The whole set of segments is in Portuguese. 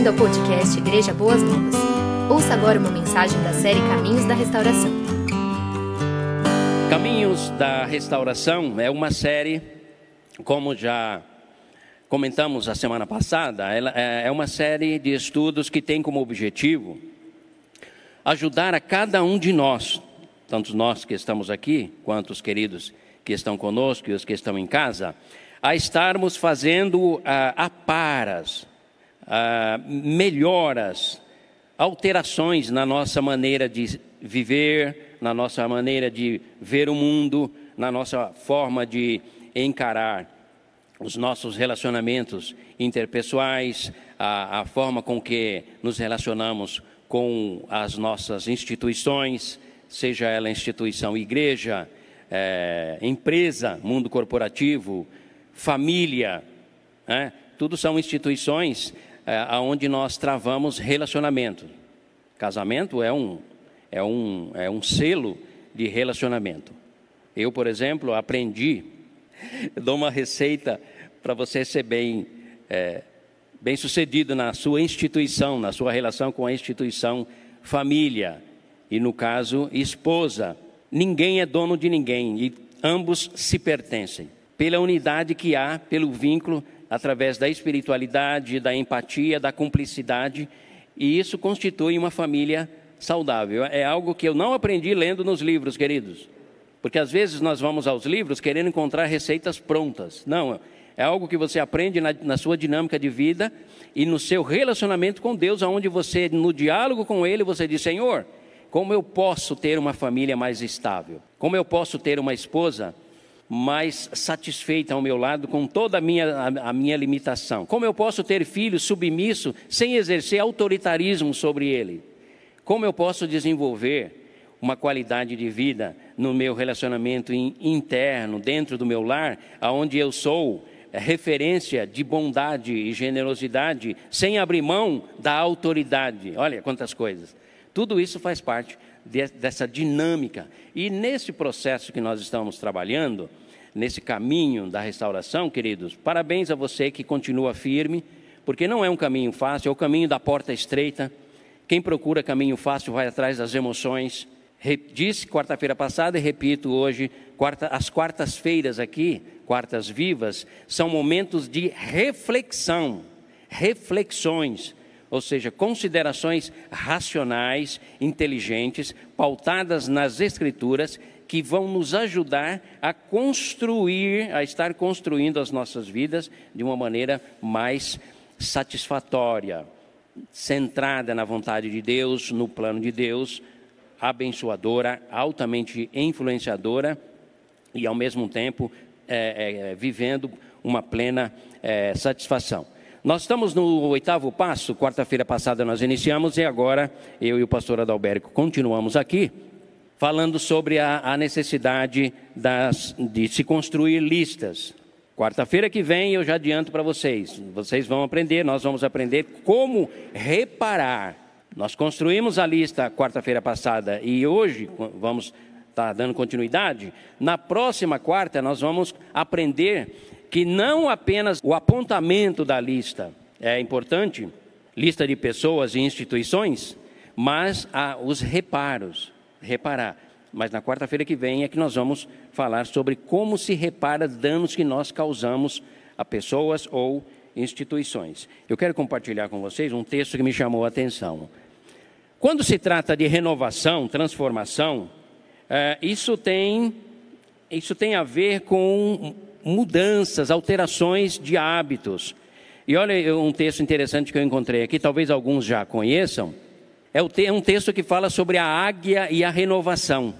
Bem-vindo ao podcast Igreja Boas Novas. Ouça agora uma mensagem da série Caminhos da Restauração. Caminhos da Restauração é uma série, como já comentamos a semana passada, ela é, é uma série de estudos que tem como objetivo ajudar a cada um de nós, tanto nós que estamos aqui, quanto os queridos que estão conosco e os que estão em casa, a estarmos fazendo uh, aparas, uh, melhoras, alterações na nossa maneira de viver, na nossa maneira de ver o mundo, na nossa forma de encarar os nossos relacionamentos interpessoais, a, a forma com que nos relacionamos com as nossas instituições, seja ela instituição igreja, é, empresa, mundo corporativo, família, né? tudo são instituições é, onde nós travamos relacionamento. Casamento é um, é, um, é um selo de relacionamento. Eu, por exemplo, aprendi, dou uma receita para você ser bem, é, bem sucedido na sua instituição, na sua relação com a instituição família, e no caso, esposa. Ninguém é dono de ninguém e ambos se pertencem. Pela unidade que há, pelo vínculo através da espiritualidade, da empatia, da cumplicidade, e isso constitui uma família saudável. É algo que eu não aprendi lendo nos livros, queridos. Porque às vezes nós vamos aos livros querendo encontrar receitas prontas. Não, é algo que você aprende na, na, sua dinâmica de vida e no seu relacionamento com Deus, aonde você, no diálogo com Ele, você diz: Senhor, como eu posso ter uma família mais estável? Como eu posso ter uma esposa mais satisfeita ao meu lado com toda a minha, a, a minha limitação? Como eu posso ter filhos submisso sem exercer autoritarismo sobre ele? Como eu posso desenvolver uma qualidade de vida no meu relacionamento interno, dentro do meu lar, aonde eu sou referência de bondade e generosidade, sem abrir mão da autoridade. Olha quantas coisas. Tudo isso faz parte de, dessa dinâmica. E nesse processo que nós estamos trabalhando, nesse caminho da restauração, queridos, parabéns a você que continua firme, porque não é um caminho fácil, é o caminho da porta estreita. Quem procura caminho fácil vai atrás das emoções. Disse quarta-feira passada e repito hoje, quarta, as quartas-feiras aqui, quartas vivas, são momentos de reflexão, reflexões, ou seja, considerações racionais, inteligentes, pautadas nas Escrituras, que vão nos ajudar a construir, a estar construindo as nossas vidas de uma maneira mais satisfatória, centrada na vontade de Deus, no plano de Deus, abençoadora, altamente influenciadora e, ao mesmo tempo, é, é, vivendo uma plena é, satisfação. Nós estamos no oitavo passo, quarta-feira passada nós iniciamos e agora eu e o pastor Adalberto continuamos aqui, falando sobre a, a necessidade das, de se construir listas. Quarta-feira que vem eu já adianto para vocês, vocês vão aprender, nós vamos aprender como reparar. Nós construímos a lista quarta-feira passada e hoje vamos estar tá dando continuidade. Na próxima quarta nós vamos aprender que não apenas o apontamento da lista é importante, lista de pessoas e instituições, mas os reparos, reparar. Mas na quarta-feira que vem é que nós vamos falar sobre como se repara danos que nós causamos a pessoas ou instituições. Eu quero compartilhar com vocês um texto que me chamou a atenção. Quando se trata de renovação, transformação, é, isso tem isso tem a ver com mudanças, alterações de hábitos. E olha um texto interessante que eu encontrei aqui, talvez alguns já conheçam. É um texto que fala sobre a águia e a renovação.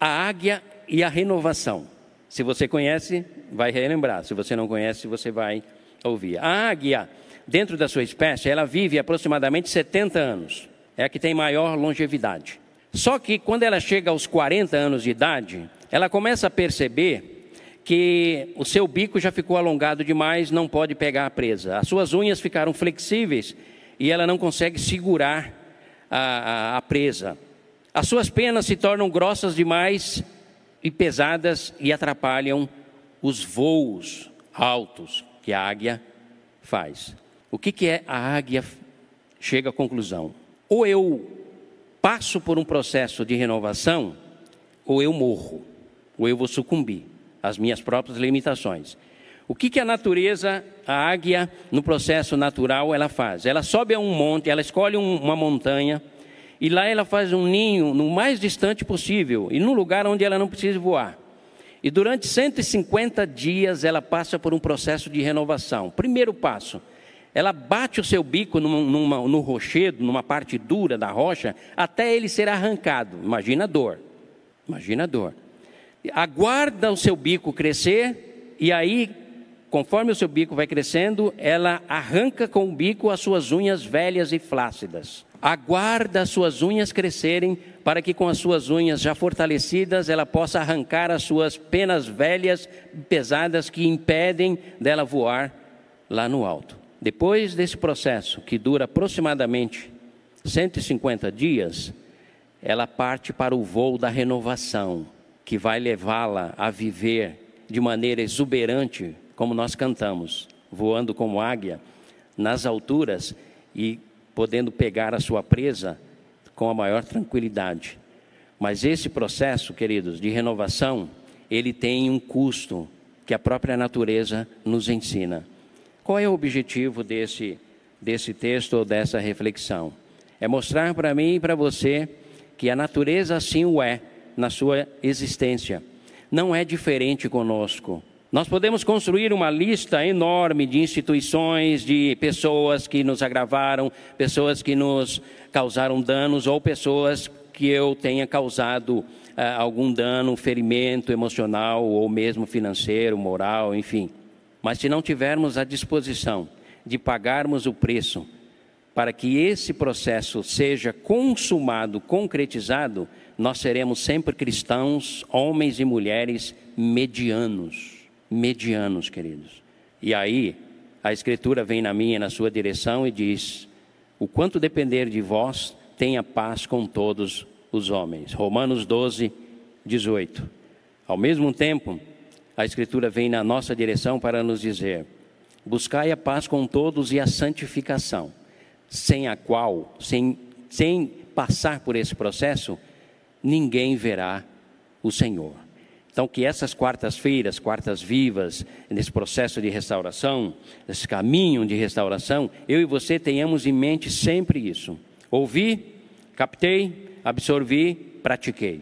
A águia e a renovação. Se você conhece, vai relembrar. Se você não conhece, você vai ouvir. A águia, dentro da sua espécie, ela vive aproximadamente 70 anos. É a que tem maior longevidade. Só que quando ela chega aos 40 anos de idade, ela começa a perceber que o seu bico já ficou alongado demais, não pode pegar a presa. As suas unhas ficaram flexíveis e ela não consegue segurar a, a, a presa. As suas penas se tornam grossas demais e pesadas e atrapalham os voos altos que a águia faz. O que, que é a águia chega à conclusão: ou eu passo por um processo de renovação, ou eu morro, ou eu vou sucumbir às minhas próprias limitações. O que, que a natureza, a águia, no processo natural, ela faz? Ela sobe a um monte, ela escolhe um, uma montanha, e lá ela faz um ninho no mais distante possível, e num lugar onde ela não precisa voar. E durante 150 dias ela passa por um processo de renovação. Primeiro passo, ela bate o seu bico numa, numa, no rochedo, numa parte dura da rocha, até ele ser arrancado. Imagina a dor. Imagina a dor. Aguarda o seu bico crescer, e aí, conforme o seu bico vai crescendo, ela arranca com o bico as suas unhas velhas e flácidas. Aguarda as suas unhas crescerem, para que com as suas unhas já fortalecidas ela possa arrancar as suas penas velhas, pesadas, que impedem dela voar lá no alto. Depois desse processo, que dura aproximadamente 150 dias, ela parte para o voo da renovação, que vai levá-la a viver de maneira exuberante, como nós cantamos, voando como águia nas alturas e podendo pegar a sua presa com a maior tranquilidade. Mas esse processo, queridos, de renovação, ele tem um custo que a própria natureza nos ensina. Qual é o objetivo desse, desse texto ou dessa reflexão? É mostrar para mim e para você que a natureza assim o é na sua existência. Não é diferente conosco. Nós podemos construir uma lista enorme de instituições, de pessoas que nos agravaram, pessoas que nos causaram danos ou pessoas que eu tenha causado uh, algum dano, ferimento emocional ou mesmo financeiro, moral, enfim. Mas se não tivermos a disposição de pagarmos o preço para que esse processo seja consumado, concretizado, nós seremos sempre cristãos, homens e mulheres medianos. Medianos, queridos. E aí, a Escritura vem na minha e na sua direção e diz: O quanto depender de vós, tenha paz com todos os homens. Romanos 12, 18. Ao mesmo tempo, a Escritura vem na nossa direção para nos dizer: buscai a paz com todos e a santificação, sem a qual, sem, sem passar por esse processo, ninguém verá o Senhor. Então, que essas quartas-feiras, quartas vivas, nesse processo de restauração, nesse caminho de restauração, eu e você tenhamos em mente sempre isso: ouvi, captei, absorvi, pratiquei.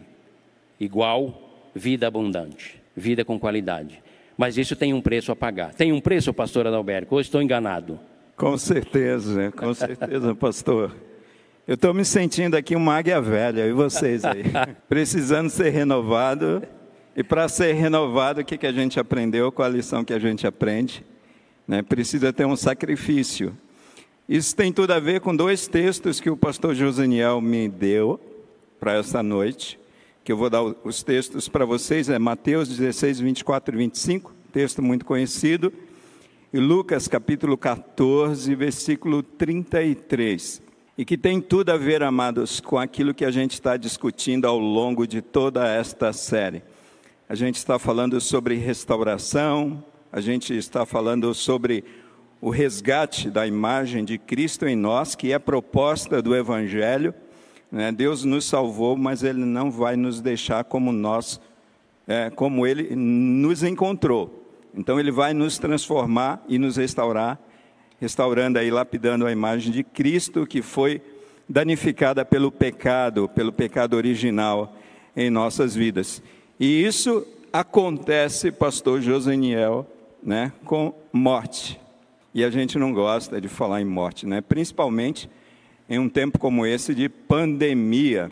Igual vida abundante vida com qualidade. Mas isso tem um preço a pagar. Tem um preço, pastor Adalberto, ou estou enganado? Com certeza, com certeza, pastor. Eu estou me sentindo aqui uma águia velha, e vocês aí? Precisando ser renovado. E para ser renovado, o que, que a gente aprendeu? Qual a lição que a gente aprende? Né? Precisa ter um sacrifício. Isso tem tudo a ver com dois textos que o pastor Josaniel me deu para essa noite que eu vou dar os textos para vocês, é Mateus 16, 24 e 25, texto muito conhecido, e Lucas capítulo 14, versículo 33, e que tem tudo a ver, amados, com aquilo que a gente está discutindo ao longo de toda esta série. A gente está falando sobre restauração, a gente está falando sobre o resgate da imagem de Cristo em nós, que é proposta do Evangelho, né? Deus nos salvou, mas Ele não vai nos deixar como nós, é, como Ele nos encontrou. Então Ele vai nos transformar e nos restaurar, restaurando aí, lapidando a imagem de Cristo que foi danificada pelo pecado, pelo pecado original em nossas vidas. E isso acontece, pastor Josaniel, né, com morte. E a gente não gosta de falar em morte, né? Principalmente em um tempo como esse de pandemia.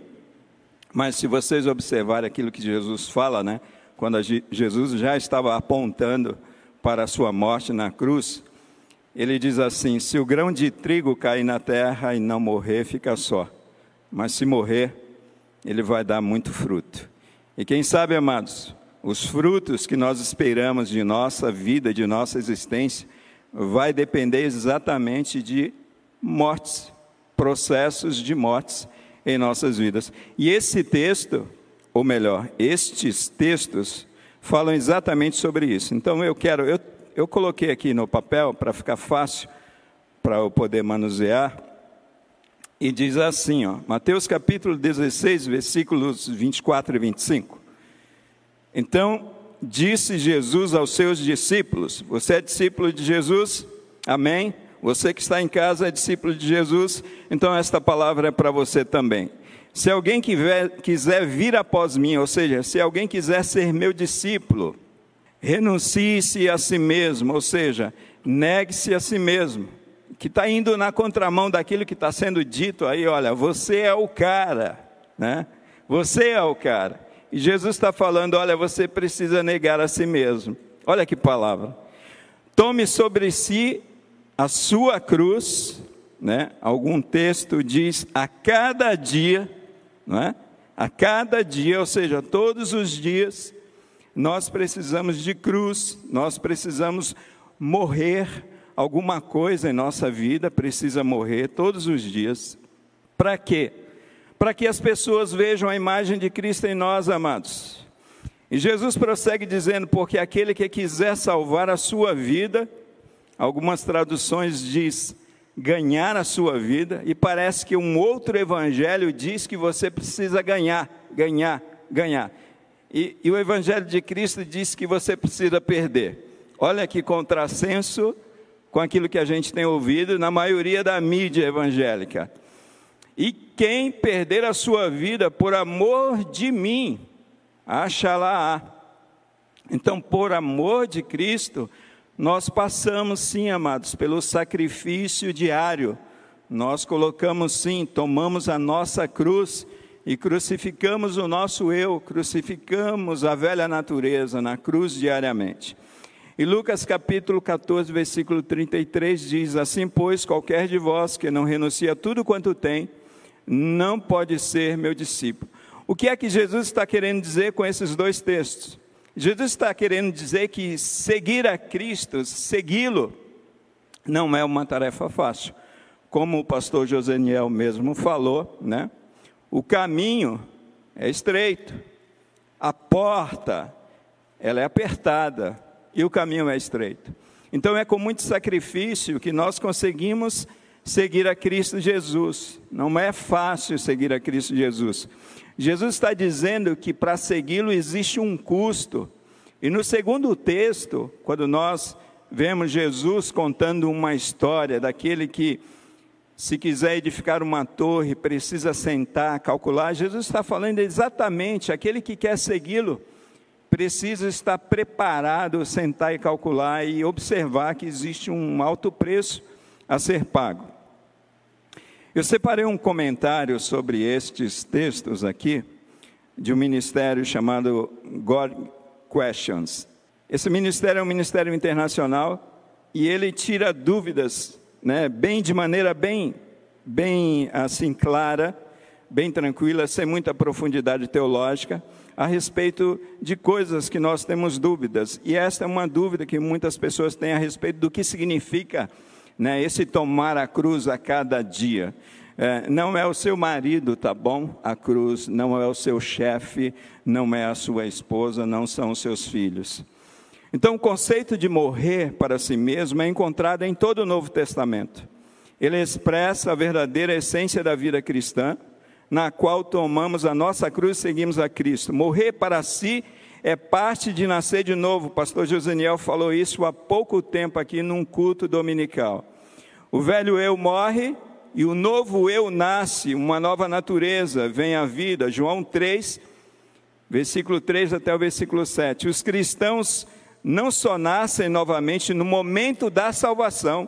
Mas se vocês observarem aquilo que Jesus fala, né, quando Jesus já estava apontando para a sua morte na cruz, ele diz assim: Se o grão de trigo cair na terra e não morrer, fica só. Mas se morrer, ele vai dar muito fruto. E quem sabe, amados, os frutos que nós esperamos de nossa vida, de nossa existência, vai depender exatamente de mortes processos de mortes em nossas vidas. E esse texto, ou melhor, estes textos, falam exatamente sobre isso. Então eu quero, eu, eu coloquei aqui no papel para ficar fácil para eu poder manusear. E diz assim, ó, Mateus capítulo 16, versículos 24 e 25. Então, disse Jesus aos seus discípulos: Você é discípulo de Jesus? Amém? Você que está em casa é discípulo de Jesus, então esta palavra é para você também. Se alguém quiser vir após mim, ou seja, se alguém quiser ser meu discípulo, renuncie-se a si mesmo, ou seja, negue-se a si mesmo, que está indo na contramão daquilo que está sendo dito aí, olha, você é o cara, né? Você é o cara. E Jesus está falando, olha, você precisa negar a si mesmo. Olha que palavra. Tome sobre si a sua cruz, né? Algum texto diz a cada dia, não é? A cada dia, ou seja, todos os dias, nós precisamos de cruz, nós precisamos morrer. Alguma coisa em nossa vida precisa morrer todos os dias. Para quê? Para que as pessoas vejam a imagem de Cristo em nós, amados. E Jesus prossegue dizendo: Porque aquele que quiser salvar a sua vida, Algumas traduções diz ganhar a sua vida e parece que um outro evangelho diz que você precisa ganhar, ganhar, ganhar. E, e o evangelho de Cristo diz que você precisa perder. Olha que contrassenso com aquilo que a gente tem ouvido na maioria da mídia evangélica. E quem perder a sua vida por amor de mim, acha lá. Então, por amor de Cristo, nós passamos sim, amados, pelo sacrifício diário. Nós colocamos sim, tomamos a nossa cruz e crucificamos o nosso eu, crucificamos a velha natureza na cruz diariamente. E Lucas capítulo 14, versículo 33 diz: Assim, pois, qualquer de vós que não renuncia a tudo quanto tem, não pode ser meu discípulo. O que é que Jesus está querendo dizer com esses dois textos? Jesus está querendo dizer que seguir a Cristo, segui-lo, não é uma tarefa fácil. Como o pastor Joseniel mesmo falou, né? O caminho é estreito, a porta ela é apertada e o caminho é estreito. Então é com muito sacrifício que nós conseguimos seguir a Cristo Jesus. Não é fácil seguir a Cristo Jesus. Jesus está dizendo que para segui-lo existe um custo. E no segundo texto, quando nós vemos Jesus contando uma história daquele que, se quiser edificar uma torre, precisa sentar, calcular, Jesus está falando exatamente aquele que quer segui-lo precisa estar preparado, sentar e calcular e observar que existe um alto preço a ser pago. Eu separei um comentário sobre estes textos aqui, de um ministério chamado God Questions. Esse ministério é um ministério internacional e ele tira dúvidas, né, bem de maneira bem, bem assim clara, bem tranquila, sem muita profundidade teológica, a respeito de coisas que nós temos dúvidas. E esta é uma dúvida que muitas pessoas têm a respeito do que significa né, esse tomar a cruz a cada dia. É, não é o seu marido, tá bom? A cruz, não é o seu chefe, não é a sua esposa, não são os seus filhos. Então, o conceito de morrer para si mesmo é encontrado em todo o Novo Testamento. Ele expressa a verdadeira essência da vida cristã, na qual tomamos a nossa cruz e seguimos a Cristo. Morrer para si é parte de nascer de novo. O pastor Joseniel falou isso há pouco tempo aqui num culto dominical. O velho eu morre e o novo eu nasce, uma nova natureza vem à vida. João 3, versículo 3 até o versículo 7. Os cristãos não só nascem novamente no momento da salvação,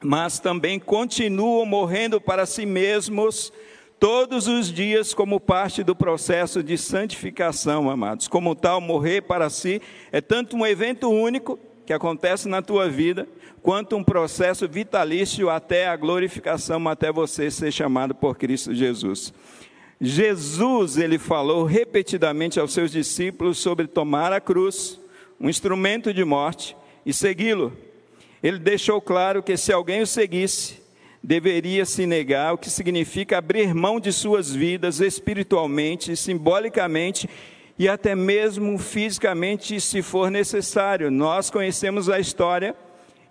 mas também continuam morrendo para si mesmos todos os dias como parte do processo de santificação, amados. Como tal, morrer para si é tanto um evento único que acontece na tua vida, quanto um processo vitalício até a glorificação, até você ser chamado por Cristo Jesus. Jesus, ele falou repetidamente aos seus discípulos sobre tomar a cruz, um instrumento de morte, e segui-lo. Ele deixou claro que se alguém o seguisse, deveria se negar, o que significa abrir mão de suas vidas espiritualmente, simbolicamente e até mesmo fisicamente, se for necessário. Nós conhecemos a história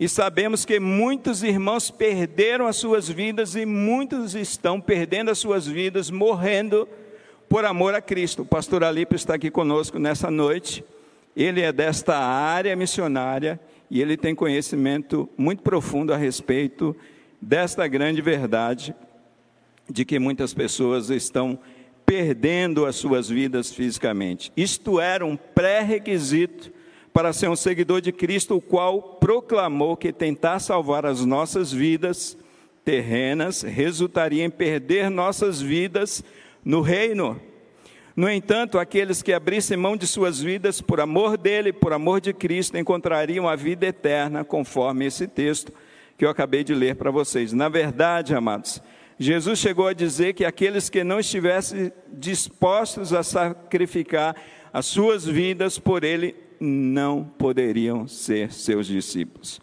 E sabemos que muitos irmãos perderam as suas vidas e muitos estão perdendo as suas vidas, morrendo por amor a Cristo. O pastor Alipe está aqui conosco nessa noite. Ele é desta área missionária e ele tem conhecimento muito profundo a respeito desta grande verdade de que muitas pessoas estão perdendo as suas vidas fisicamente. Isto era um pré-requisito para ser um seguidor de Cristo, o qual proclamou que tentar salvar as nossas vidas terrenas resultaria em perder nossas vidas no reino. No entanto, aqueles que abrissem mão de suas vidas por amor dele, por amor de Cristo, encontrariam a vida eterna, conforme esse texto que eu acabei de ler para vocês. Na verdade, amados, Jesus chegou a dizer que aqueles que não estivessem dispostos a sacrificar as suas vidas por ele não poderiam ser seus discípulos.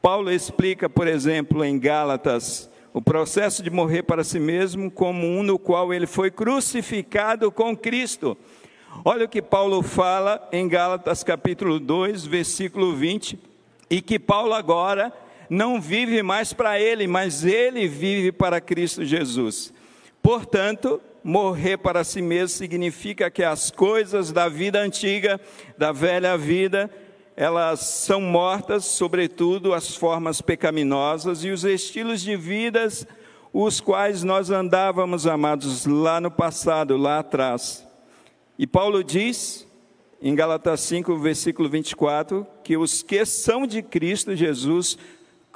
Paulo explica, por exemplo, em Gálatas, o processo de morrer para si mesmo como um no qual ele foi crucificado com Cristo. Olha o que Paulo fala em Gálatas capítulo 2, versículo 20, e que Paulo agora não vive mais para ele, mas ele vive para Cristo Jesus. Portanto, morrer para si mesmo significa que as coisas da vida antiga, da velha vida, elas são mortas, sobretudo as formas pecaminosas e os estilos de vidas os quais nós andávamos, amados, lá no passado, lá atrás. E Paulo diz, em Galatas 5, versículo 24, que os que são de Cristo Jesus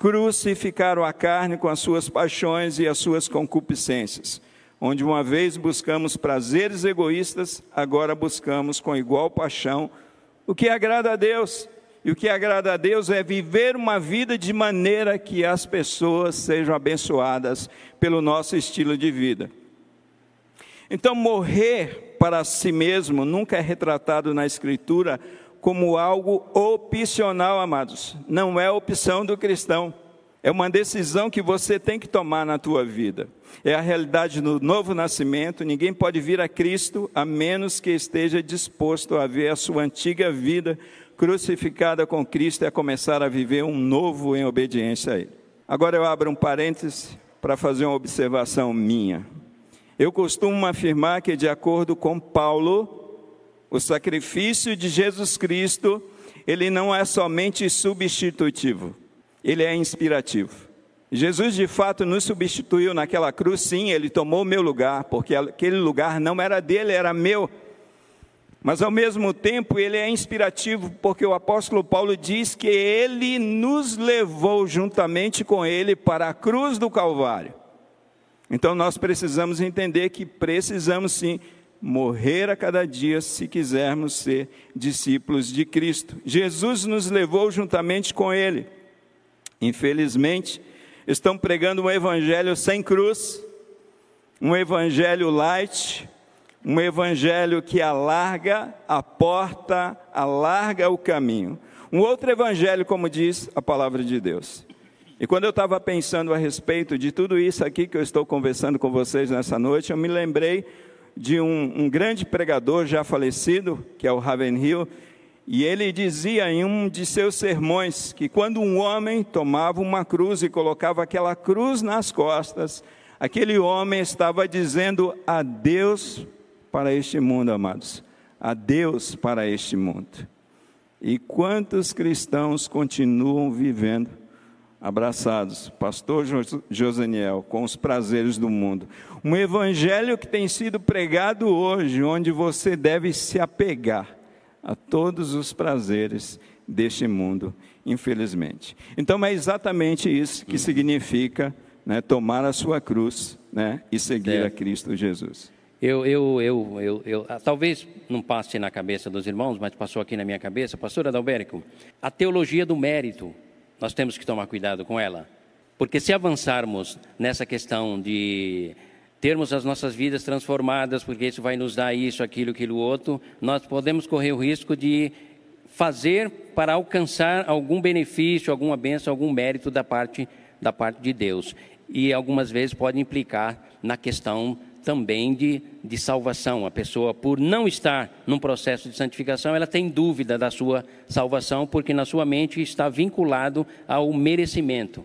crucificaram a carne com as suas paixões e as suas concupiscências onde uma vez buscamos prazeres egoístas, agora buscamos com igual paixão o que agrada a Deus. E o que agrada a Deus é viver uma vida de maneira que as pessoas sejam abençoadas pelo nosso estilo de vida. Então, morrer para si mesmo nunca é retratado na Escritura como algo opcional, amados. Não é opção do cristão. É uma decisão que você tem que tomar na tua vida. É a realidade do novo nascimento. Ninguém pode vir a Cristo a menos que esteja disposto a ver a sua antiga vida crucificada com Cristo e a começar a viver um novo em obediência a Ele. Agora eu abro um parêntese para fazer uma observação minha. Eu costumo afirmar que, de acordo com Paulo, o sacrifício de Jesus Cristo, ele não é somente substitutivo ele é inspirativo. Jesus de fato nos substituiu naquela cruz, sim, ele tomou meu lugar, porque aquele lugar não era dele, era meu. Mas ao mesmo tempo ele é inspirativo, porque o apóstolo Paulo diz que ele nos levou juntamente com ele para a cruz do Calvário. Então nós precisamos entender que precisamos sim morrer a cada dia se quisermos ser discípulos de Cristo. Jesus nos levou juntamente com ele infelizmente, estão pregando um evangelho sem cruz, um evangelho light, um evangelho que alarga a porta, alarga o caminho. Um outro evangelho, como diz a palavra de Deus. E quando eu estava pensando a respeito de tudo isso aqui que eu estou conversando com vocês nessa noite, eu me lembrei de um, um grande pregador já falecido, que é o Ravenhill, e ele dizia em um de seus sermões que quando um homem tomava uma cruz e colocava aquela cruz nas costas, aquele homem estava dizendo adeus para este mundo, amados. Adeus para este mundo. E quantos cristãos continuam vivendo abraçados, pastor Josaniel, com os prazeres do mundo. Um evangelho que tem sido pregado hoje, onde você deve se apegar a todos os prazeres deste mundo, infelizmente. Então é exatamente isso que significa né, tomar a sua cruz né, e seguir é. a Cristo Jesus. Eu, eu, eu, eu, eu, ah, talvez não passe na cabeça dos irmãos, mas passou aqui na minha cabeça, pastor Adalberico, a teologia do mérito, nós temos que tomar cuidado com ela. Porque se avançarmos nessa questão de termos as nossas vidas transformadas, porque isso vai nos dar isso, aquilo, aquilo outro, nós podemos correr o risco de fazer para alcançar algum benefício, alguma bênção, algum mérito da parte da parte de Deus. E algumas vezes pode implicar na questão também de, de salvação. A pessoa, por não estar num processo de santificação, ela tem dúvida da sua salvação, porque na sua mente está vinculado ao merecimento.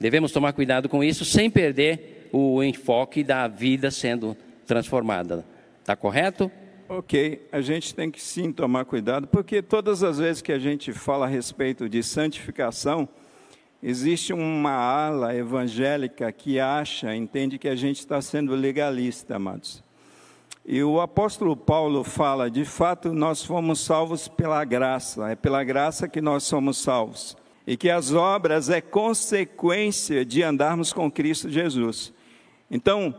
Devemos tomar cuidado com isso, sem perder o enfoque da vida sendo transformada. Está correto? Ok, a gente tem que sim tomar cuidado, porque todas as vezes que a gente fala a respeito de santificação, Existe uma ala evangélica que acha, entende que a gente está sendo legalista, amados. E o apóstolo Paulo fala: de fato, nós fomos salvos pela graça, é pela graça que nós somos salvos. E que as obras é consequência de andarmos com Cristo Jesus. Então,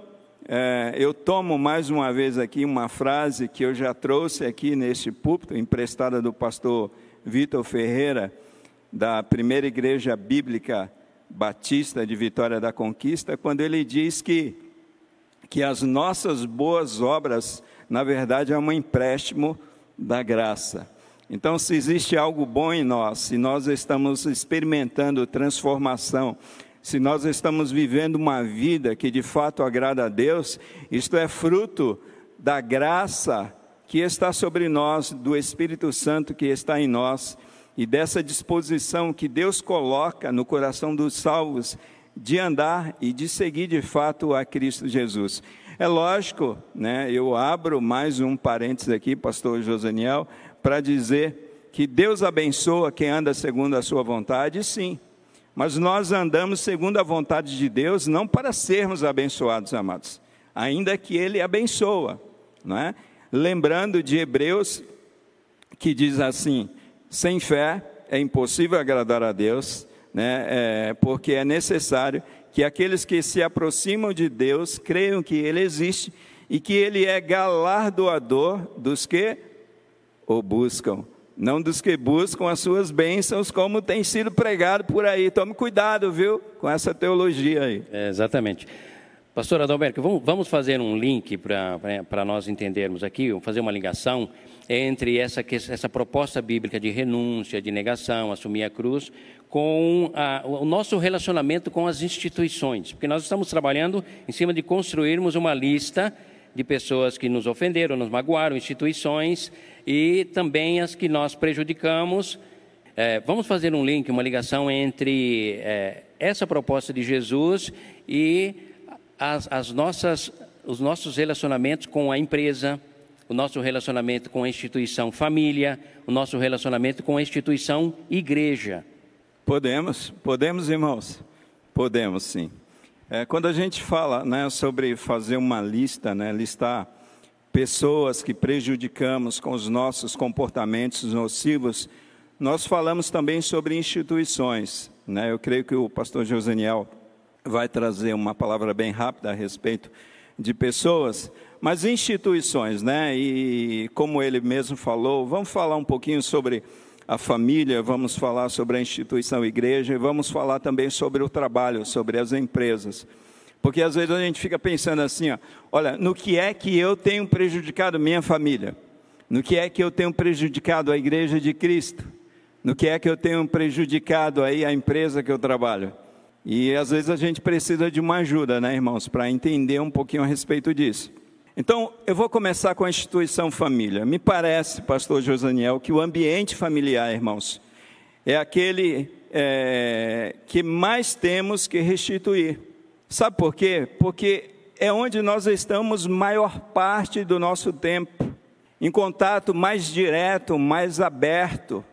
é, eu tomo mais uma vez aqui uma frase que eu já trouxe aqui neste púlpito, emprestada do pastor Vitor Ferreira da primeira igreja bíblica batista de Vitória da Conquista, quando ele diz que, que as nossas boas obras, na verdade, é um empréstimo da graça. Então, se existe algo bom em nós, se nós estamos experimentando transformação, se nós estamos vivendo uma vida que de fato agrada a Deus, isto é fruto da graça que está sobre nós, do Espírito Santo que está em nós e dessa disposição que Deus coloca no coração dos salvos de andar e de seguir de fato a Cristo Jesus. É lógico, né, eu abro mais um parênteses aqui, pastor Josaniel, para dizer que Deus abençoa quem anda segundo a sua vontade, sim. Mas nós andamos segundo a vontade de Deus não para sermos abençoados, amados, ainda que Ele abençoa, não é? Lembrando de Hebreus, que diz assim: sem fé é impossível agradar a Deus, né? É, porque é necessário que aqueles que se aproximam de Deus creiam que Ele existe e que Ele é galardoador dos que o buscam, não dos que buscam as suas bênçãos, como tem sido pregado por aí. Tome cuidado, viu, com essa teologia aí. É, exatamente. Pastor Adalberto, vamos fazer um link para nós entendermos aqui, fazer uma ligação entre essa, essa proposta bíblica de renúncia, de negação, assumir a cruz, com a, o nosso relacionamento com as instituições. Porque nós estamos trabalhando em cima de construirmos uma lista de pessoas que nos ofenderam, nos magoaram, instituições e também as que nós prejudicamos. É, vamos fazer um link, uma ligação entre é, essa proposta de Jesus e as, as nossas, os nossos relacionamentos com a empresa, o nosso relacionamento com a instituição família, o nosso relacionamento com a instituição igreja. Podemos, podemos, irmãos, podemos sim. É, quando a gente fala né, sobre fazer uma lista, né, listar pessoas que prejudicamos com os nossos comportamentos nocivos, nós falamos também sobre instituições. Né? Eu creio que o pastor Joseniel vai trazer uma palavra bem rápida a respeito de pessoas, mas instituições, né? E como ele mesmo falou, vamos falar um pouquinho sobre a família, vamos falar sobre a instituição igreja e vamos falar também sobre o trabalho, sobre as empresas. Porque às vezes a gente fica pensando assim, ó, olha, no que é que eu tenho prejudicado minha família? No que é que eu tenho prejudicado a igreja de Cristo? No que é que eu tenho prejudicado aí a empresa que eu trabalho? E às vezes a gente precisa de uma ajuda, né, irmãos, para entender um pouquinho a respeito disso. Então, eu vou começar com a instituição família. Me parece, pastor Josaniel, que o ambiente familiar, irmãos, é aquele é, que mais temos que restituir. Sabe por quê? Porque é onde nós estamos maior parte do nosso tempo, em contato mais direto, mais aberto,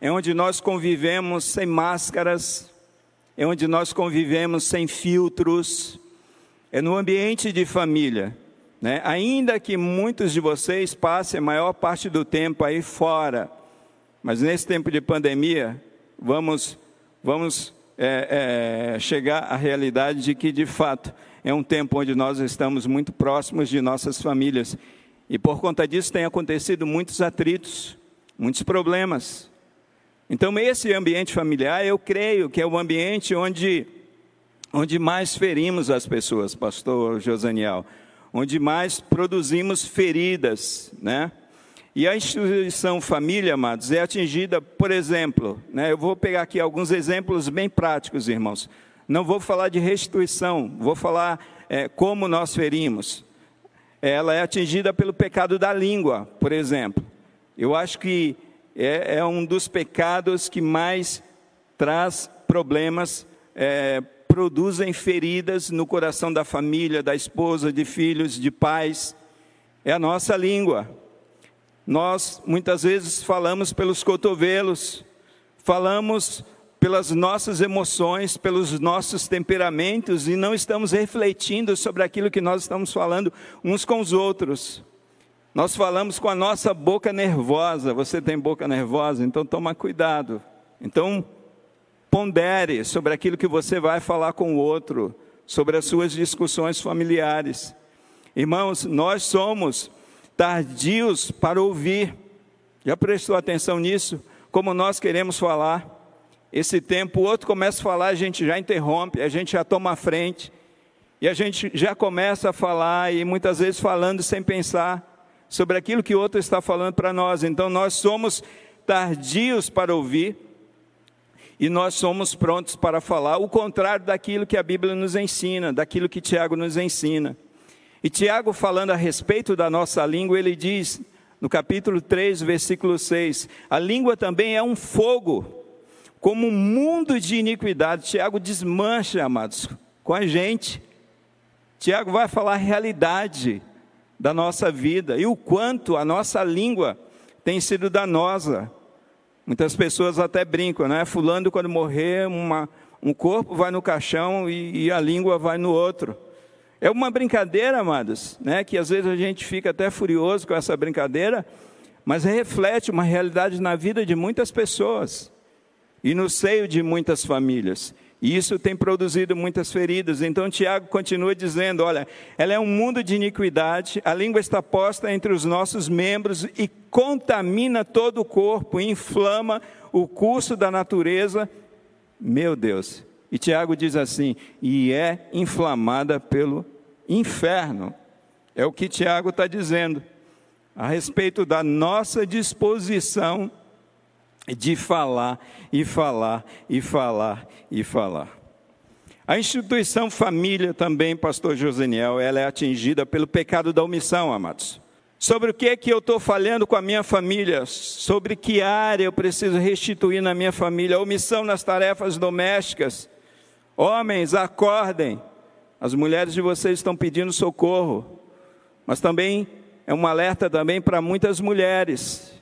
é onde nós convivemos sem máscaras, é onde nós convivemos sem filtros, é no ambiente de família. Né? Ainda que muitos de vocês passem a maior parte do tempo aí fora, mas nesse tempo de pandemia, vamos, vamos é, é, chegar à realidade de que, de fato, é um tempo onde nós estamos muito próximos de nossas famílias. E por conta disso tem acontecido muitos atritos, muitos problemas. Então, esse ambiente familiar, eu creio que é o ambiente onde, onde mais ferimos as pessoas, pastor Josaniel onde mais produzimos feridas, né? E a instituição família, amados, é atingida, por exemplo, né? Eu vou pegar aqui alguns exemplos bem práticos, irmãos. Não vou falar de restituição, vou falar é, como nós ferimos. ela é atingida pelo pecado da língua, por exemplo. Eu acho que é, é um dos pecados que mais traz problemas, é, produzem feridas no coração da família, da esposa, de filhos, de pais. É a nossa língua. Nós muitas vezes falamos pelos cotovelos, falamos pelas nossas emoções, pelos nossos temperamentos e não estamos refletindo sobre aquilo que nós estamos falando uns com os outros. Nós falamos com a nossa boca nervosa. Você tem boca nervosa, então toma cuidado. Então pondere sobre aquilo que você vai falar com o outro, sobre as suas discussões familiares. Irmãos, nós somos tardios para ouvir. Já prestou atenção nisso? Como nós queremos falar? esse tempo, o outro começa a falar, a gente já interrompe, a gente já toma a frente, e a gente já começa a falar, e muitas vezes falando sem pensar sobre aquilo que o outro está falando para nós. Então nós somos tardios para ouvir, e nós somos prontos para falar, o contrário daquilo que a Bíblia nos ensina, daquilo que Tiago nos ensina. E Tiago, falando a respeito da nossa língua, ele diz, no capítulo 3, versículo 6, a língua também é um fogo como um mundo de iniquidade. Tiago desmancha, amados, com a gente. Tiago vai falar a realidade da nossa vida e o quanto a nossa língua tem sido danosa. Muitas pessoas até brincam, né? Fulano, quando morrer, uma, um corpo vai no caixão e, e, a língua vai no outro. É uma brincadeira, amados, né? Que às vezes a gente fica até furioso com essa brincadeira, mas reflete uma realidade na vida de muitas pessoas e no seio de muitas famílias. E isso tem produzido muitas feridas. Então Tiago continua dizendo: olha, ela é um mundo de iniquidade, a língua está posta entre os nossos membros e contamina todo o corpo, inflama o curso da natureza. Meu Deus. E Tiago diz assim: e é inflamada pelo inferno. É o que Tiago está dizendo a respeito da nossa disposição de falar e falar e falar e falar. A instituição família também, pastor Joseniel, ela é atingida pelo pecado da omissão, amados. Sobre o que é que eu estou falhando com a minha família? Sobre que área eu preciso restituir na minha família? Omissão nas tarefas domésticas. Homens, acordem. As mulheres de vocês estão pedindo socorro. Mas também é um alerta também para muitas mulheres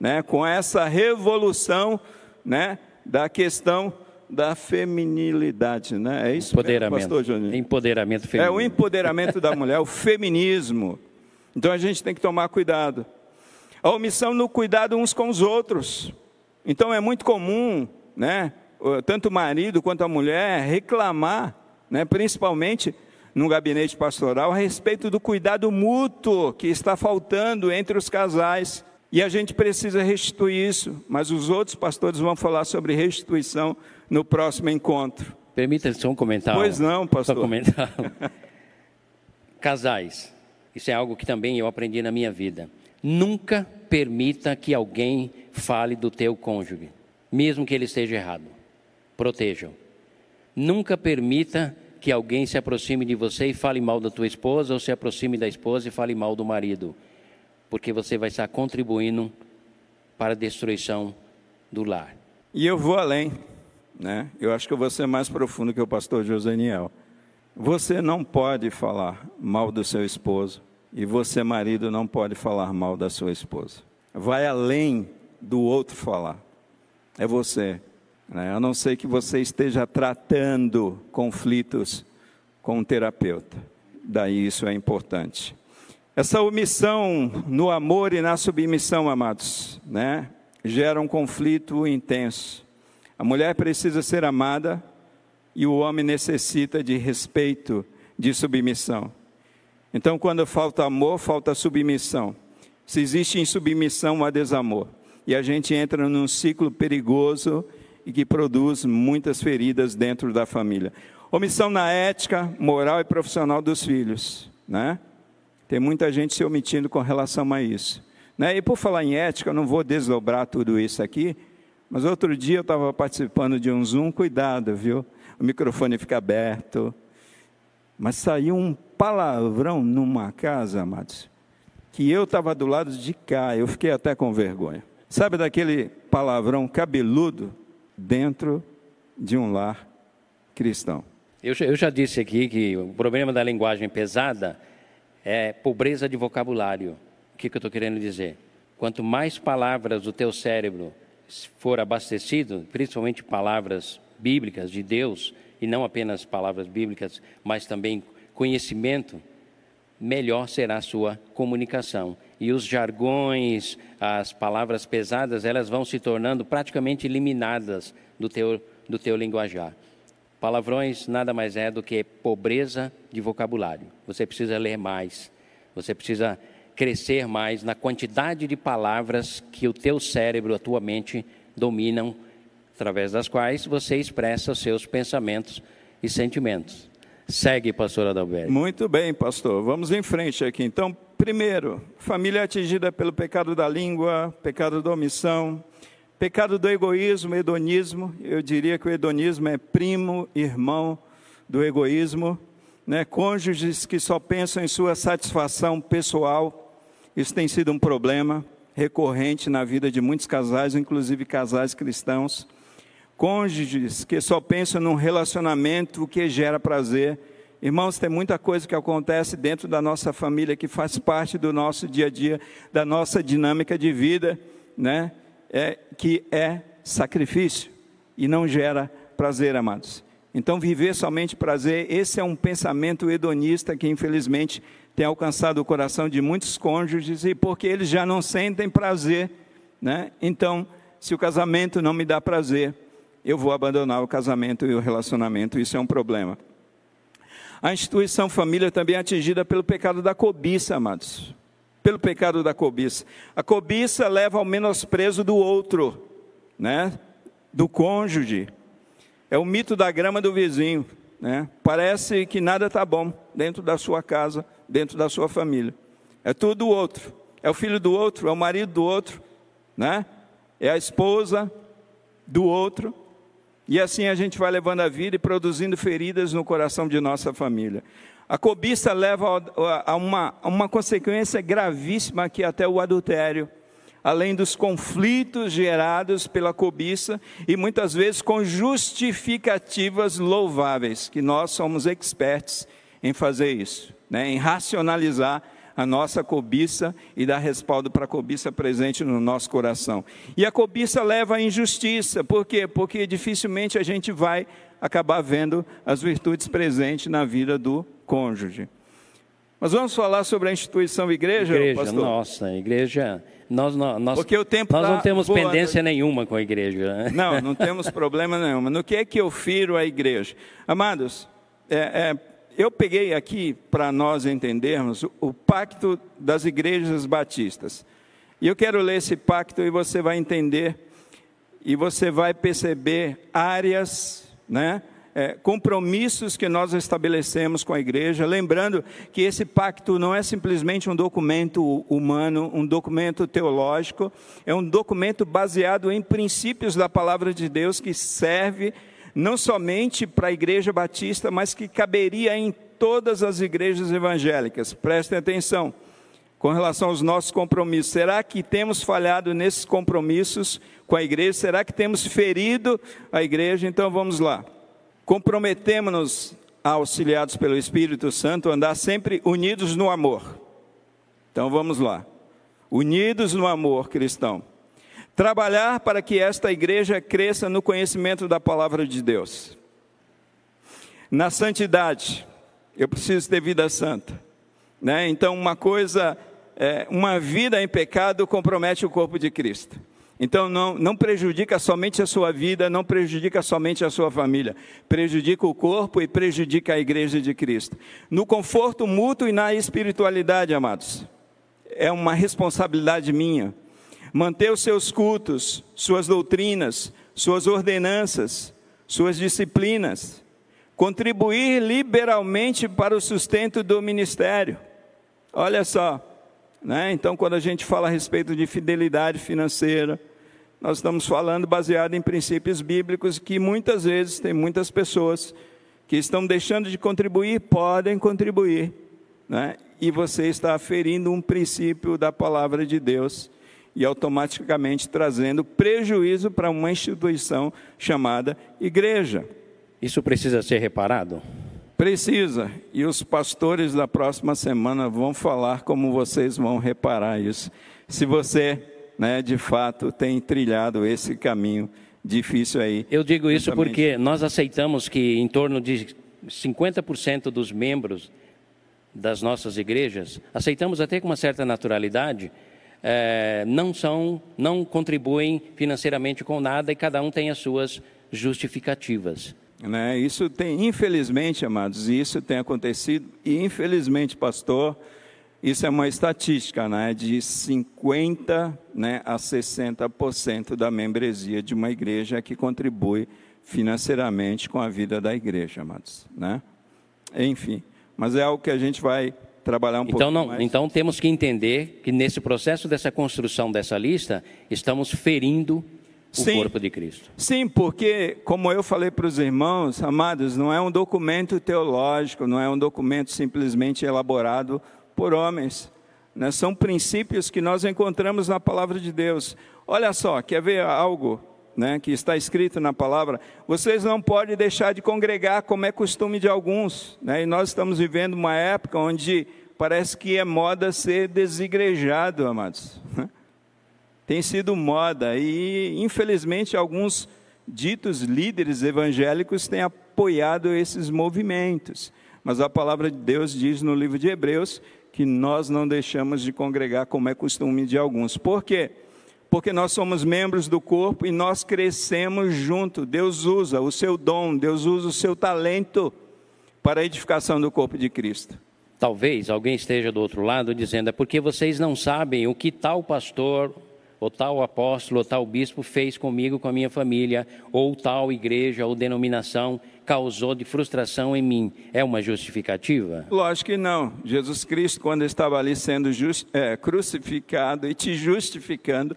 né, com essa revolução né, da questão da feminilidade, né? É isso, empoderamento, pastor Juninho? Empoderamento feminino. É o empoderamento da mulher, o feminismo. Então a gente tem que tomar cuidado. A omissão no cuidado uns com os outros. Então é muito comum, né, tanto o marido quanto a mulher reclamar, né, principalmente no gabinete pastoral, a respeito do cuidado mútuo que está faltando entre os casais. E a gente precisa restituir isso, mas os outros pastores vão falar sobre restituição no próximo encontro. Permita só um comentário. Pois não, pastor. Só comentar. Casais, isso é algo que também eu aprendi na minha vida. Nunca permita que alguém fale do teu cônjuge, mesmo que ele esteja errado. Protejam. Nunca permita que alguém se aproxime de você e fale mal da tua esposa, ou se aproxime da esposa e fale mal do marido porque você vai estar contribuindo para a destruição do lar. E eu vou além, né? Eu acho que eu vou ser mais profundo que o pastor Joseniel. Você não pode falar mal do seu esposo e você, marido, não pode falar mal da sua esposa. Vai além do outro falar. É você. Né? A não ser que você esteja tratando conflitos com um terapeuta. Daí isso é importante. Essa omissão no amor e na submissão, amados, né, gera um conflito intenso. A mulher precisa ser amada e o homem necessita de respeito, de submissão. Então, quando falta amor, falta submissão. Se existe insubmissão, há desamor. E a gente entra num ciclo perigoso e que produz muitas feridas dentro da família. Omissão na ética, moral e profissional dos filhos, né? Tem muita gente se omitindo com relação a isso. Né? E por falar em ética, eu não vou desdobrar tudo isso aqui, mas outro dia eu estava participando de um Zoom, cuidado, viu? O microfone fica aberto. Mas saiu um palavrão numa casa, amados, que eu estava do lado de cá, eu fiquei até com vergonha. Sabe daquele palavrão cabeludo dentro de um lar cristão? Eu, eu já disse aqui que o problema da linguagem pesada é pobreza de vocabulário. O que, que eu estou querendo dizer? Quanto mais palavras o teu cérebro for abastecido, principalmente palavras bíblicas de Deus, e não apenas palavras bíblicas, mas também conhecimento, melhor será a sua comunicação. E os jargões, as palavras pesadas, elas vão se tornando praticamente eliminadas do teu, do teu linguajar. Palavrões nada mais é do que pobreza de vocabulário. Você precisa ler mais, você precisa crescer mais na quantidade de palavras que o teu cérebro, a tua mente dominam, através das quais você expressa os seus pensamentos e sentimentos. Segue, pastor Adalberto. Muito bem, pastor. Vamos em frente aqui. Então, primeiro, família atingida pelo pecado da língua, pecado da omissão, pecado do egoísmo, hedonismo. Eu diria que o hedonismo é primo, irmão do egoísmo. Né? Cônjuges que só pensam em sua satisfação pessoal. Isso tem sido um problema recorrente na vida de muitos casais, inclusive casais cristãos cônjuges que só pensam num relacionamento que gera prazer. Irmãos, tem muita coisa que acontece dentro da nossa família que faz parte do nosso dia a dia, da nossa dinâmica de vida, né? É, que é sacrifício e não gera prazer, amados. Então, viver somente prazer, esse é um pensamento hedonista que infelizmente tem alcançado o coração de muitos cônjuges e porque eles já não sentem prazer, né? Então, se o casamento não me dá prazer, eu vou abandonar o casamento e o relacionamento, isso é um problema. A instituição família também é atingida pelo pecado da cobiça, amados. Pelo pecado da cobiça. A cobiça leva ao menosprezo do outro, né? Do cônjuge. É o mito da grama do vizinho, né? Parece que nada está bom dentro da sua casa, dentro da sua família. É tudo do outro. É o filho do outro, é o marido do outro, né? É a esposa do outro. E assim a gente vai levando a vida e produzindo feridas no coração de nossa família. A cobiça leva a uma, a uma consequência gravíssima que é até o adultério, além dos conflitos gerados pela cobiça e muitas vezes com justificativas louváveis, que nós somos expertos em fazer isso, né? em racionalizar a nossa cobiça e dar respaldo para a cobiça presente no nosso coração. E a cobiça leva à injustiça, por quê? Porque dificilmente a gente vai acabar vendo as virtudes presentes na vida do cônjuge. Mas vamos falar sobre a instituição igreja, igreja pastor? Nossa, igreja. Nós, nós, Porque o tempo nós tá não temos voando. pendência nenhuma com a igreja. né? Não, não temos problema nenhum. No que é que eu firo a igreja? Amados, é, é, eu peguei aqui para nós entendermos o, o pacto das igrejas batistas. E eu quero ler esse pacto e você vai entender e você vai perceber áreas, né, é, compromissos que nós estabelecemos com a igreja, lembrando que esse pacto não é simplesmente um documento humano, um documento teológico, é um documento baseado em princípios da palavra de Deus que serve não somente para a igreja batista, mas que caberia em todas as igrejas evangélicas. Prestem atenção com relação aos nossos compromissos. Será que temos falhado nesses compromissos com a igreja? Será que temos ferido a igreja? Então vamos lá. Comprometemos-nos, auxiliados pelo Espírito Santo, a andar sempre unidos no amor. Então vamos lá. Unidos no amor cristão. Trabalhar para que esta igreja cresça no conhecimento da palavra de Deus. Na santidade, eu preciso ter vida santa. Né? Então, uma coisa, é, uma vida em pecado compromete o corpo de Cristo. Então, não, não prejudica somente a sua vida, não prejudica somente a sua família, prejudica o corpo e prejudica a igreja de Cristo. No conforto mútuo e na espiritualidade, amados, é uma responsabilidade minha manter os seus cultos, suas doutrinas, suas ordenanças, suas disciplinas, contribuir liberalmente para o sustento do ministério. Olha só, né? então quando a gente fala a respeito de fidelidade financeira, nós estamos falando baseado em princípios bíblicos que muitas vezes tem muitas pessoas que estão deixando de contribuir, podem contribuir, né? e você está ferindo um princípio da palavra de Deus e automaticamente trazendo prejuízo para uma instituição chamada igreja. Isso precisa ser reparado? Precisa. E os pastores da próxima semana vão falar como vocês vão reparar isso. Se você, né, de fato, tem trilhado esse caminho difícil aí. Eu digo isso porque nós aceitamos que em torno de 50% dos membros das nossas igrejas, aceitamos até com uma certa naturalidade, é, não são, não contribuem financeiramente com nada e cada um tem as suas justificativas. Né? Isso tem, infelizmente, amados, isso tem acontecido e infelizmente, pastor, isso é uma estatística, né, de 50 né, a 60% da membresia de uma igreja que contribui financeiramente com a vida da igreja, amados, né? Enfim, mas é algo que a gente vai trabalhar um então, pouco mais. Então temos que entender que nesse processo dessa construção dessa lista, estamos ferindo o sim, corpo de Cristo. Sim, porque, como eu falei para os irmãos, amados, não é um documento teológico, não é um documento simplesmente elaborado por homens. Né? São princípios que nós encontramos na palavra de Deus. Olha só, quer ver algo né, que está escrito na palavra? Vocês não podem deixar de congregar, como é costume de alguns. Né? E nós estamos vivendo uma época onde parece que é moda ser desigrejado, amados. Tem sido moda e, infelizmente, alguns ditos líderes evangélicos têm apoiado esses movimentos. Mas a palavra de Deus diz no livro de Hebreus que nós não deixamos de congregar como é costume de alguns. Por quê? Porque nós somos membros do corpo e nós crescemos junto. Deus usa o seu dom, Deus usa o seu talento para a edificação do corpo de Cristo. Talvez alguém esteja do outro lado dizendo: é porque vocês não sabem o que tal pastor, ou tal apóstolo, ou tal bispo fez comigo, com a minha família, ou tal igreja ou denominação causou de frustração em mim é uma justificativa? Lógico que não. Jesus Cristo, quando estava ali sendo just, é, crucificado e te justificando,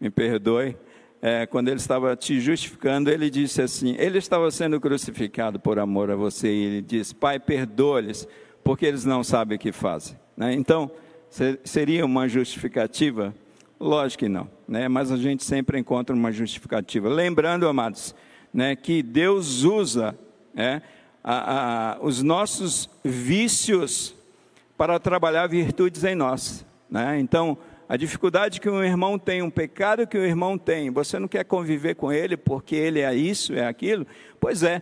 me perdoe, é, quando ele estava te justificando, ele disse assim: ele estava sendo crucificado por amor a você, e ele disse: Pai, perdoa-lhes, porque eles não sabem o que fazem. Né? Então, seria uma justificativa? Lógico que não, né? mas a gente sempre encontra uma justificativa. Lembrando, amados, né, que Deus usa é, a, a, os nossos vícios para trabalhar virtudes em nós. Né? Então, a dificuldade que um irmão tem, um pecado que o um irmão tem, você não quer conviver com ele porque ele é isso, é aquilo? Pois é,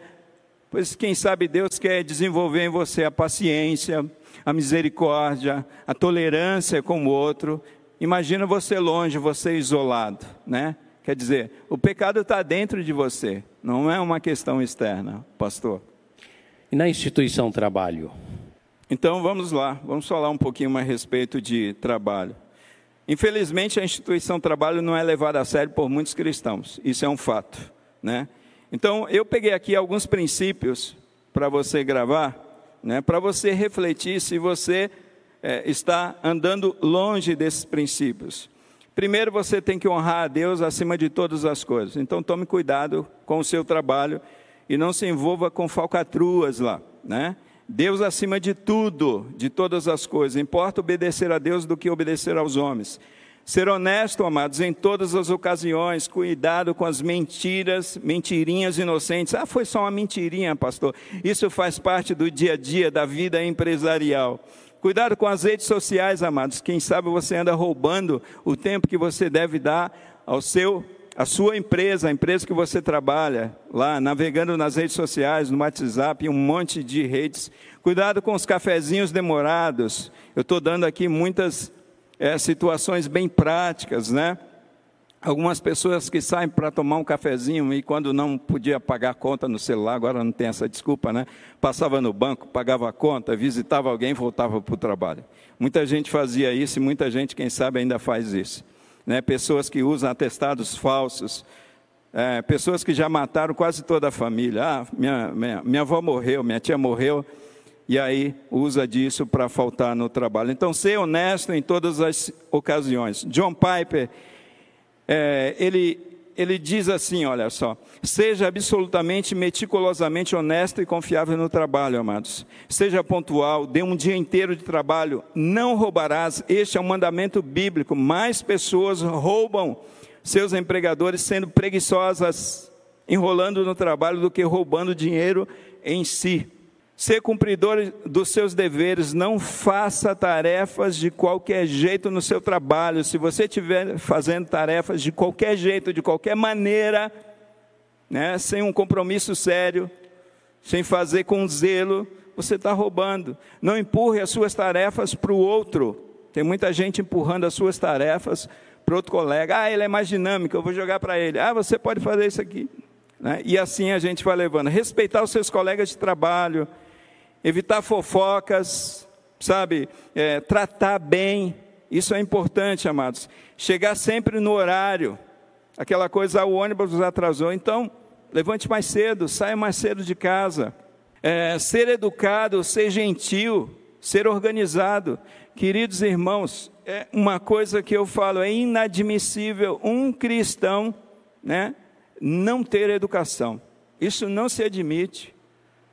pois quem sabe Deus quer desenvolver em você a paciência, a misericórdia, a tolerância com o outro. Imagina você longe, você isolado, né? Quer dizer, o pecado está dentro de você, não é uma questão externa, pastor. E na instituição trabalho? Então vamos lá, vamos falar um pouquinho mais a respeito de trabalho. Infelizmente a instituição trabalho não é levada a sério por muitos cristãos, isso é um fato, né? Então eu peguei aqui alguns princípios para você gravar, né? Para você refletir se você é, está andando longe desses princípios. Primeiro você tem que honrar a Deus acima de todas as coisas. Então tome cuidado com o seu trabalho e não se envolva com falcatruas lá, né? Deus acima de tudo, de todas as coisas. Importa obedecer a Deus do que obedecer aos homens. Ser honesto, amados, em todas as ocasiões, cuidado com as mentiras, mentirinhas inocentes. Ah, foi só uma mentirinha, pastor. Isso faz parte do dia a dia da vida empresarial. Cuidado com as redes sociais, amados. Quem sabe você anda roubando o tempo que você deve dar ao seu, à sua empresa, a empresa que você trabalha, lá navegando nas redes sociais, no WhatsApp, um monte de redes. Cuidado com os cafezinhos demorados. Eu estou dando aqui muitas é, situações bem práticas, né? Algumas pessoas que saem para tomar um cafezinho e quando não podia pagar a conta no celular, agora não tem essa desculpa, né? Passava no banco, pagava a conta, visitava alguém voltava para o trabalho. Muita gente fazia isso e muita gente, quem sabe, ainda faz isso. Né? Pessoas que usam atestados falsos, é, pessoas que já mataram quase toda a família. Ah, minha, minha, minha avó morreu, minha tia morreu, e aí usa disso para faltar no trabalho. Então, ser honesto em todas as ocasiões. John Piper é, ele ele diz assim: olha só, seja absolutamente, meticulosamente honesto e confiável no trabalho, amados. Seja pontual, dê um dia inteiro de trabalho, não roubarás. Este é um mandamento bíblico. Mais pessoas roubam seus empregadores sendo preguiçosas, enrolando no trabalho, do que roubando dinheiro em si. Ser cumpridor dos seus deveres, não faça tarefas de qualquer jeito no seu trabalho. Se você estiver fazendo tarefas de qualquer jeito, de qualquer maneira, né, sem um compromisso sério, sem fazer com zelo, você está roubando. Não empurre as suas tarefas para o outro. Tem muita gente empurrando as suas tarefas para outro colega. Ah, ele é mais dinâmico, eu vou jogar para ele. Ah, você pode fazer isso aqui. Né? E assim a gente vai levando. Respeitar os seus colegas de trabalho evitar fofocas, sabe? É, tratar bem, isso é importante, amados. Chegar sempre no horário, aquela coisa, o ônibus atrasou, então levante mais cedo, saia mais cedo de casa. É, ser educado, ser gentil, ser organizado. Queridos irmãos, é uma coisa que eu falo, é inadmissível um cristão né, não ter educação. Isso não se admite.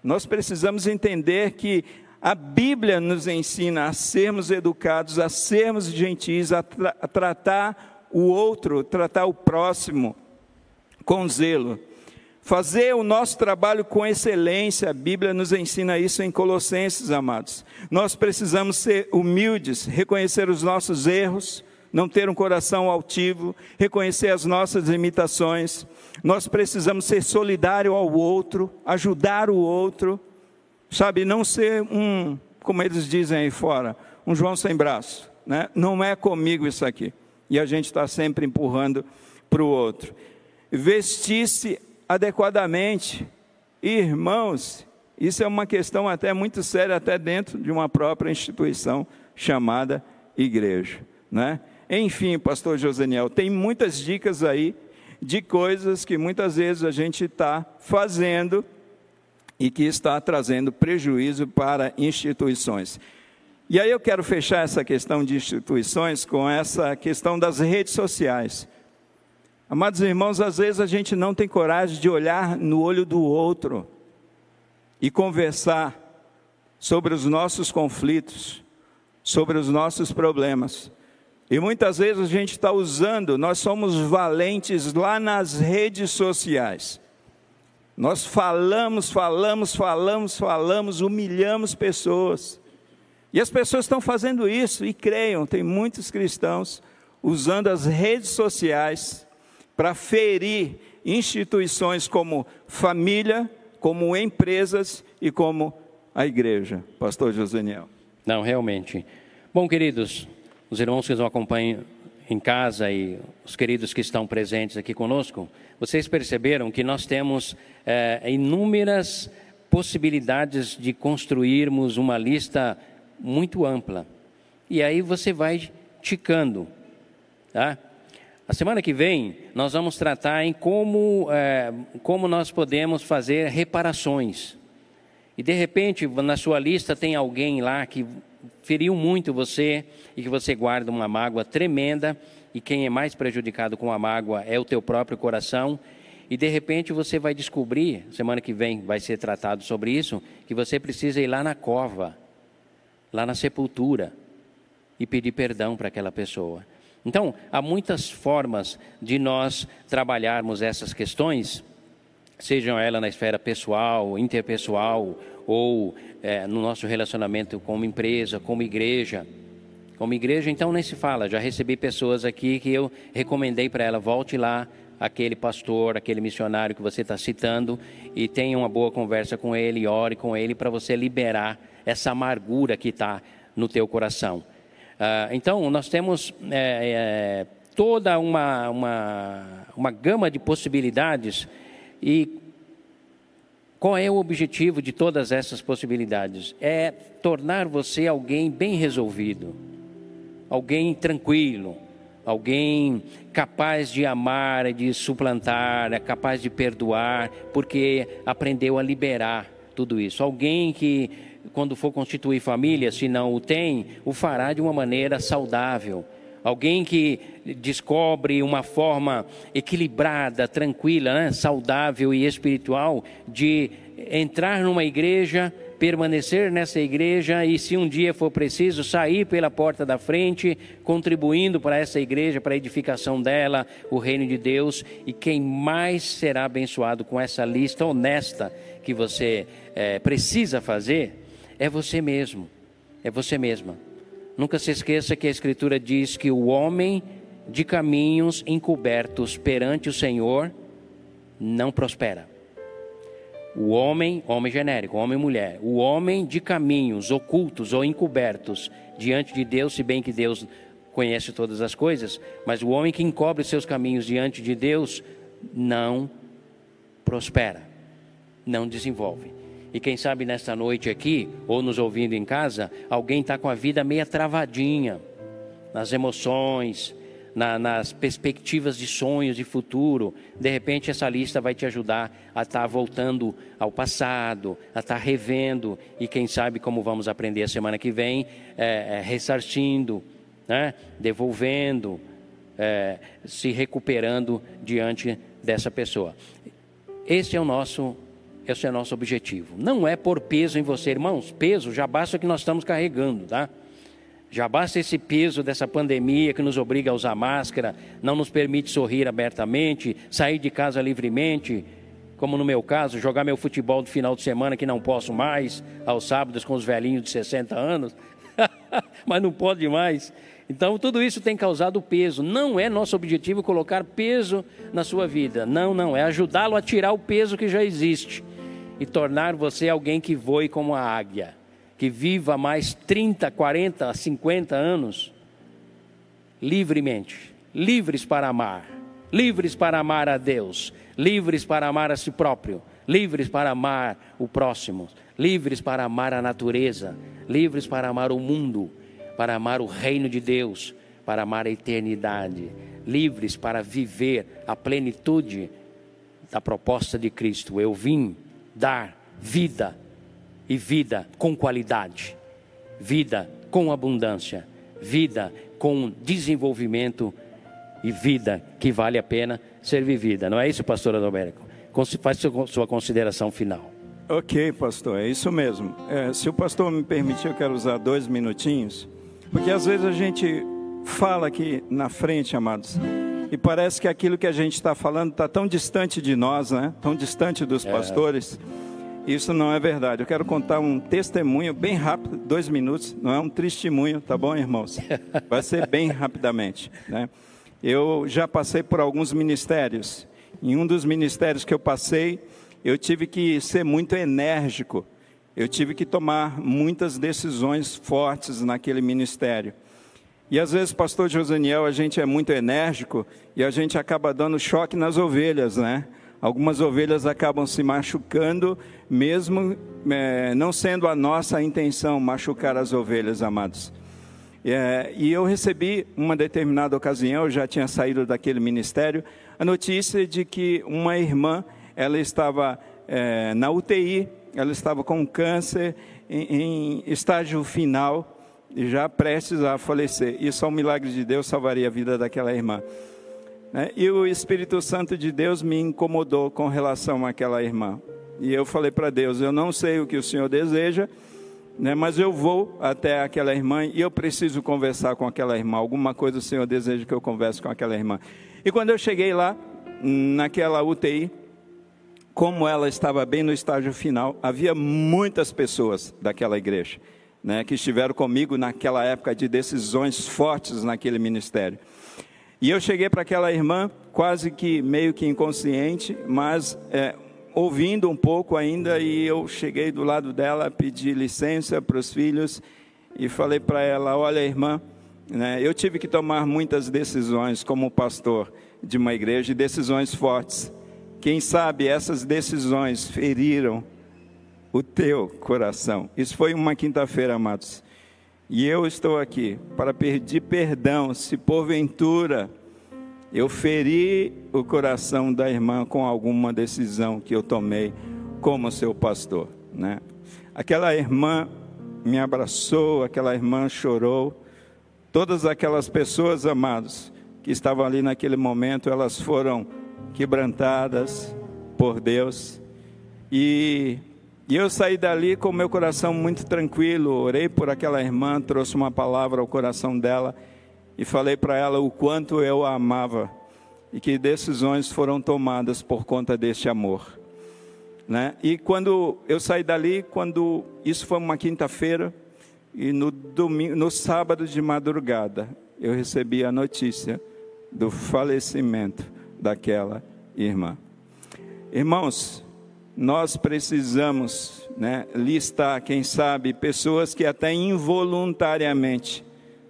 Nós precisamos entender que a Bíblia nos ensina a sermos educados, a sermos gentis, a, tra a tratar o outro, tratar o próximo com zelo. Fazer o nosso trabalho com excelência, a Bíblia nos ensina isso em Colossenses, amados. Nós precisamos ser humildes, reconhecer os nossos erros, não ter um coração altivo, reconhecer as nossas limitações. Nós precisamos ser solidário ao outro, ajudar o outro, sabe? Não ser um, como eles dizem aí fora, um João sem braço, né? Não é comigo isso aqui. E a gente está sempre empurrando para o outro. Vestir-se adequadamente, irmãos, isso é uma questão até muito séria, até dentro de uma própria instituição chamada igreja, né? Enfim, pastor Joseniel, tem muitas dicas aí de coisas que muitas vezes a gente está fazendo e que está trazendo prejuízo para instituições. E aí eu quero fechar essa questão de instituições com essa questão das redes sociais. Amados irmãos, às vezes a gente não tem coragem de olhar no olho do outro e conversar sobre os nossos conflitos, sobre os nossos problemas. E muitas vezes a gente está usando, nós somos valentes lá nas redes sociais. Nós falamos, falamos, falamos, falamos, humilhamos pessoas. E as pessoas estão fazendo isso e creiam, tem muitos cristãos usando as redes sociais para ferir instituições como família, como empresas e como a igreja. Pastor Joseniel. Não, realmente. Bom, queridos, os irmãos que nos acompanham em casa e os queridos que estão presentes aqui conosco, vocês perceberam que nós temos é, inúmeras possibilidades de construirmos uma lista muito ampla. E aí você vai ticando, tá? A semana que vem nós vamos tratar em como, é, como nós podemos fazer reparações. E de repente na sua lista tem alguém lá que feriu muito você e que você guarda uma mágoa tremenda e quem é mais prejudicado com a mágoa é o teu próprio coração. E de repente você vai descobrir, semana que vem vai ser tratado sobre isso, que você precisa ir lá na cova, lá na sepultura e pedir perdão para aquela pessoa. Então, há muitas formas de nós trabalharmos essas questões, sejam elas na esfera pessoal, interpessoal ou é, no nosso relacionamento como empresa, como igreja. Como igreja, então, nem se fala. Já recebi pessoas aqui que eu recomendei para ela: volte lá, aquele pastor, aquele missionário que você está citando, e tenha uma boa conversa com ele, ore com ele para você liberar essa amargura que está no teu coração. Ah, então, nós temos é, é, toda uma, uma, uma gama de possibilidades e qual é o objetivo de todas essas possibilidades? É tornar você alguém bem resolvido, alguém tranquilo, alguém capaz de amar, de suplantar, é capaz de perdoar, porque aprendeu a liberar tudo isso. Alguém que, quando for constituir família, se não o tem, o fará de uma maneira saudável. Alguém que descobre uma forma equilibrada, tranquila, né? saudável e espiritual de entrar numa igreja, permanecer nessa igreja e, se um dia for preciso, sair pela porta da frente, contribuindo para essa igreja, para a edificação dela, o reino de Deus. E quem mais será abençoado com essa lista honesta que você é, precisa fazer é você mesmo, é você mesma. Nunca se esqueça que a Escritura diz que o homem de caminhos encobertos perante o Senhor não prospera. O homem, homem genérico, homem e mulher, o homem de caminhos ocultos ou encobertos diante de Deus, se bem que Deus conhece todas as coisas, mas o homem que encobre seus caminhos diante de Deus não prospera, não desenvolve. E quem sabe nesta noite aqui, ou nos ouvindo em casa, alguém está com a vida meia travadinha, nas emoções, na, nas perspectivas de sonhos de futuro. De repente, essa lista vai te ajudar a estar tá voltando ao passado, a estar tá revendo, e quem sabe, como vamos aprender a semana que vem, é, é, ressarcindo, né? devolvendo, é, se recuperando diante dessa pessoa. Esse é o nosso esse é nosso objetivo. Não é pôr peso em você, irmãos. Peso já basta o que nós estamos carregando, tá? Já basta esse peso dessa pandemia que nos obriga a usar máscara, não nos permite sorrir abertamente, sair de casa livremente, como no meu caso, jogar meu futebol do final de semana que não posso mais, aos sábados com os velhinhos de 60 anos, mas não pode mais. Então, tudo isso tem causado peso. Não é nosso objetivo colocar peso na sua vida. Não, não. É ajudá-lo a tirar o peso que já existe e tornar você alguém que voe como a águia, que viva mais 30, 40, 50 anos livremente, livres para amar, livres para amar a Deus, livres para amar a si próprio, livres para amar o próximo, livres para amar a natureza, livres para amar o mundo, para amar o reino de Deus, para amar a eternidade, livres para viver a plenitude da proposta de Cristo. Eu vim dar vida e vida com qualidade, vida com abundância, vida com desenvolvimento e vida que vale a pena ser vivida. Não é isso, pastor Adalberico? Faz sua consideração final. Ok, pastor, é isso mesmo. É, se o pastor me permitir, eu quero usar dois minutinhos, porque às vezes a gente fala aqui na frente, amados, e parece que aquilo que a gente está falando está tão distante de nós, né? Tão distante dos é. pastores. Isso não é verdade. Eu quero contar um testemunho bem rápido, dois minutos. Não é um testemunho, tá bom, irmãos? Vai ser bem rapidamente, né? Eu já passei por alguns ministérios. Em um dos ministérios que eu passei, eu tive que ser muito enérgico. Eu tive que tomar muitas decisões fortes naquele ministério. E às vezes, pastor Josaniel, a gente é muito enérgico e a gente acaba dando choque nas ovelhas, né? Algumas ovelhas acabam se machucando, mesmo é, não sendo a nossa intenção machucar as ovelhas, amados. É, e eu recebi, uma determinada ocasião, eu já tinha saído daquele ministério, a notícia de que uma irmã, ela estava é, na UTI, ela estava com câncer em, em estágio final, já prestes a falecer. Isso é um milagre de Deus, salvaria a vida daquela irmã. Né? E o Espírito Santo de Deus me incomodou com relação àquela irmã. E eu falei para Deus: Eu não sei o que o Senhor deseja, né, mas eu vou até aquela irmã e eu preciso conversar com aquela irmã. Alguma coisa o Senhor deseja que eu converse com aquela irmã. E quando eu cheguei lá, naquela UTI, como ela estava bem no estágio final, havia muitas pessoas daquela igreja né, que estiveram comigo naquela época de decisões fortes naquele ministério. E eu cheguei para aquela irmã, quase que meio que inconsciente, mas é, ouvindo um pouco ainda, e eu cheguei do lado dela, pedi licença para os filhos e falei para ela: Olha, irmã, né, eu tive que tomar muitas decisões como pastor de uma igreja, decisões fortes. Quem sabe essas decisões feriram o teu coração. Isso foi uma quinta-feira, amados. E eu estou aqui para pedir perdão se porventura eu feri o coração da irmã com alguma decisão que eu tomei como seu pastor, né? Aquela irmã me abraçou, aquela irmã chorou, Todas aquelas pessoas, amados, que estavam ali naquele momento, elas foram quebrantadas por Deus. E, e eu saí dali com meu coração muito tranquilo, orei por aquela irmã, trouxe uma palavra ao coração dela e falei para ela o quanto eu a amava e que decisões foram tomadas por conta deste amor. Né? E quando eu saí dali, quando isso foi uma quinta-feira, e no, domingo, no sábado de madrugada, eu recebi a notícia do falecimento daquela irmã. Irmãos, nós precisamos né, listar, quem sabe, pessoas que até involuntariamente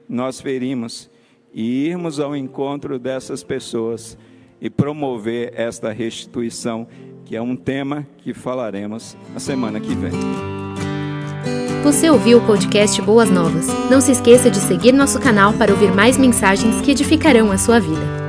nós ferimos e irmos ao encontro dessas pessoas e promover esta restituição, que é um tema que falaremos na semana que vem. Você ouviu o podcast Boas Novas? Não se esqueça de seguir nosso canal para ouvir mais mensagens que edificarão a sua vida.